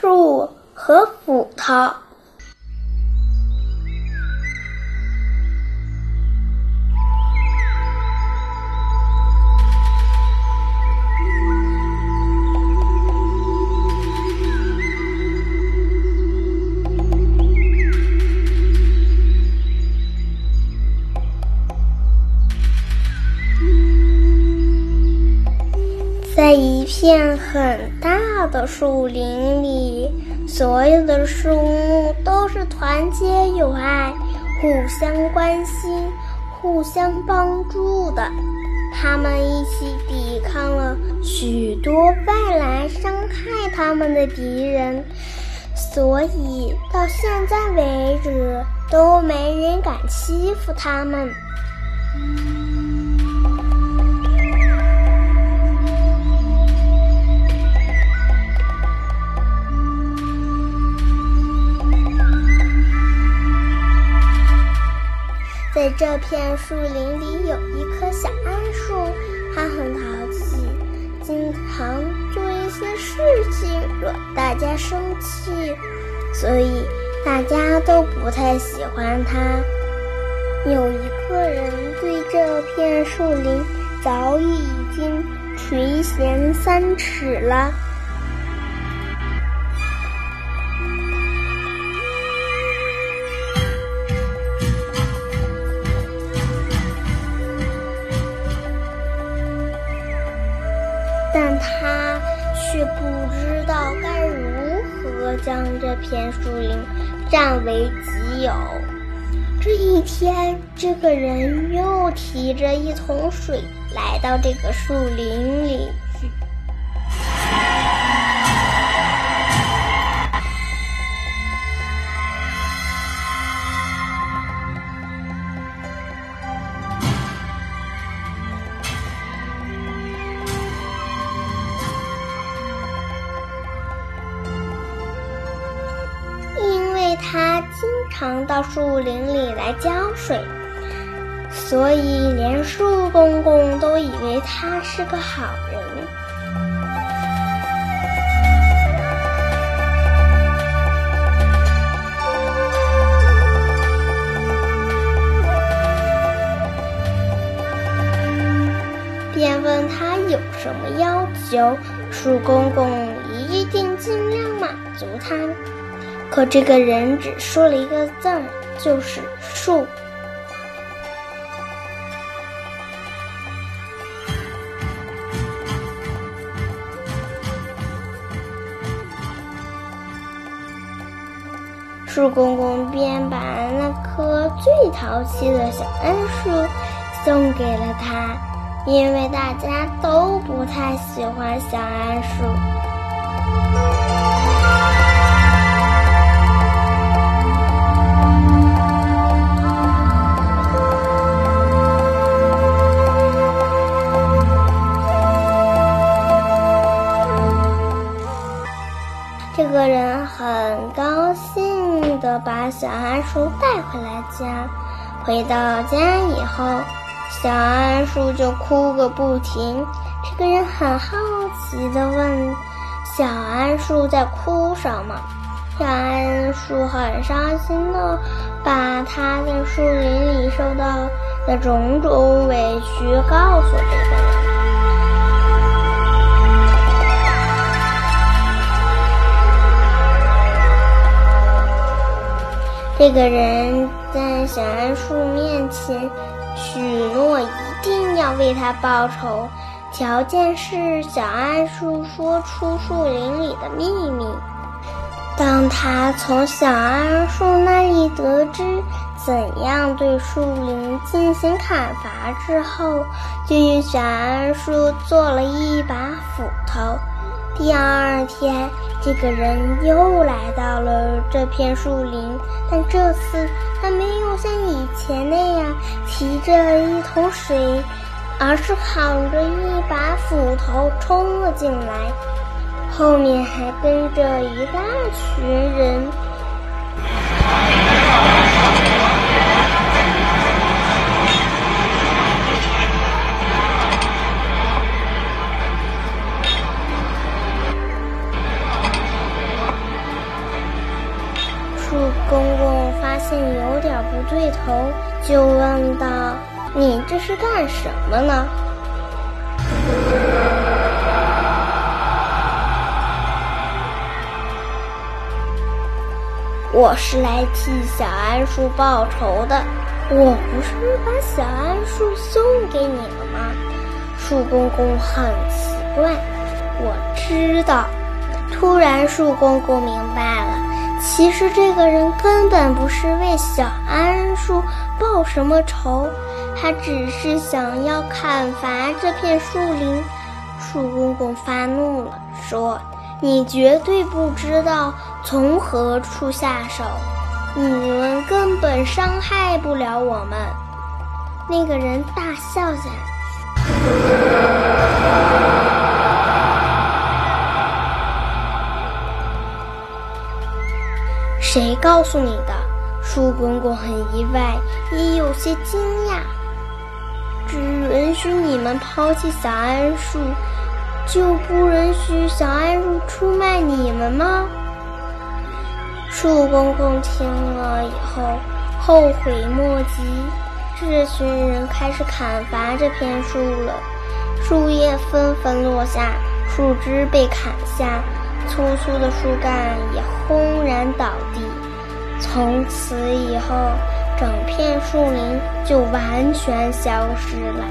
树和斧头。在一片很大的树林里，所有的树木都是团结友爱、互相关心、互相帮助的。他们一起抵抗了许多外来伤害他们的敌人，所以到现在为止都没人敢欺负他们。这片树林里有一棵小桉树，它很淘气，经常做一些事情惹大家生气，所以大家都不太喜欢它。有一个人对这片树林早已经垂涎三尺了。要将这片树林占为己有。这一天，这个人又提着一桶水来到这个树林里。经常到树林里来浇水，所以连树公公都以为他是个好人。便问他有什么要求，树公公一定尽量满足他。可这个人只说了一个字，就是“树”。树公公便把那棵最淘气的小桉树送给了他，因为大家都不太喜欢小桉树。人很高兴地把小桉树带回来家。回到家以后，小桉树就哭个不停。这个人很好奇地问：“小桉树在哭什么？”小桉树很伤心地把他在树林里受到的种种委屈告诉这个人。这个人在小桉树面前许诺一定要为他报仇，条件是小桉树说出树林里的秘密。当他从小桉树那里得知怎样对树林进行砍伐之后，就用小桉树做了一把斧头。第二天，这个人又来到了这片树林，但这次他没有像以前那样提着一桶水，而是扛着一把斧头冲了进来，后面还跟着一大群人。现有点不对头，就问道：“你这是干什么呢？”我是来替小桉树报仇的。我不是把小桉树送给你了吗？树公公很奇怪。我知道。突然，树公公明白了，其实这个人根本不是为小桉树报什么仇，他只是想要砍伐这片树林。树公公发怒了，说：“你绝对不知道从何处下手。”你们根本伤害不了我们。那个人大笑起来。谁告诉你的？树公公很意外，也有些惊讶。只允许你们抛弃小桉树，就不允许小桉树出卖你们吗？树公公听了以后后悔莫及，这群人开始砍伐这片树了，树叶纷纷落下，树枝被砍下，粗粗的树干也轰然倒地。从此以后，整片树林就完全消失了。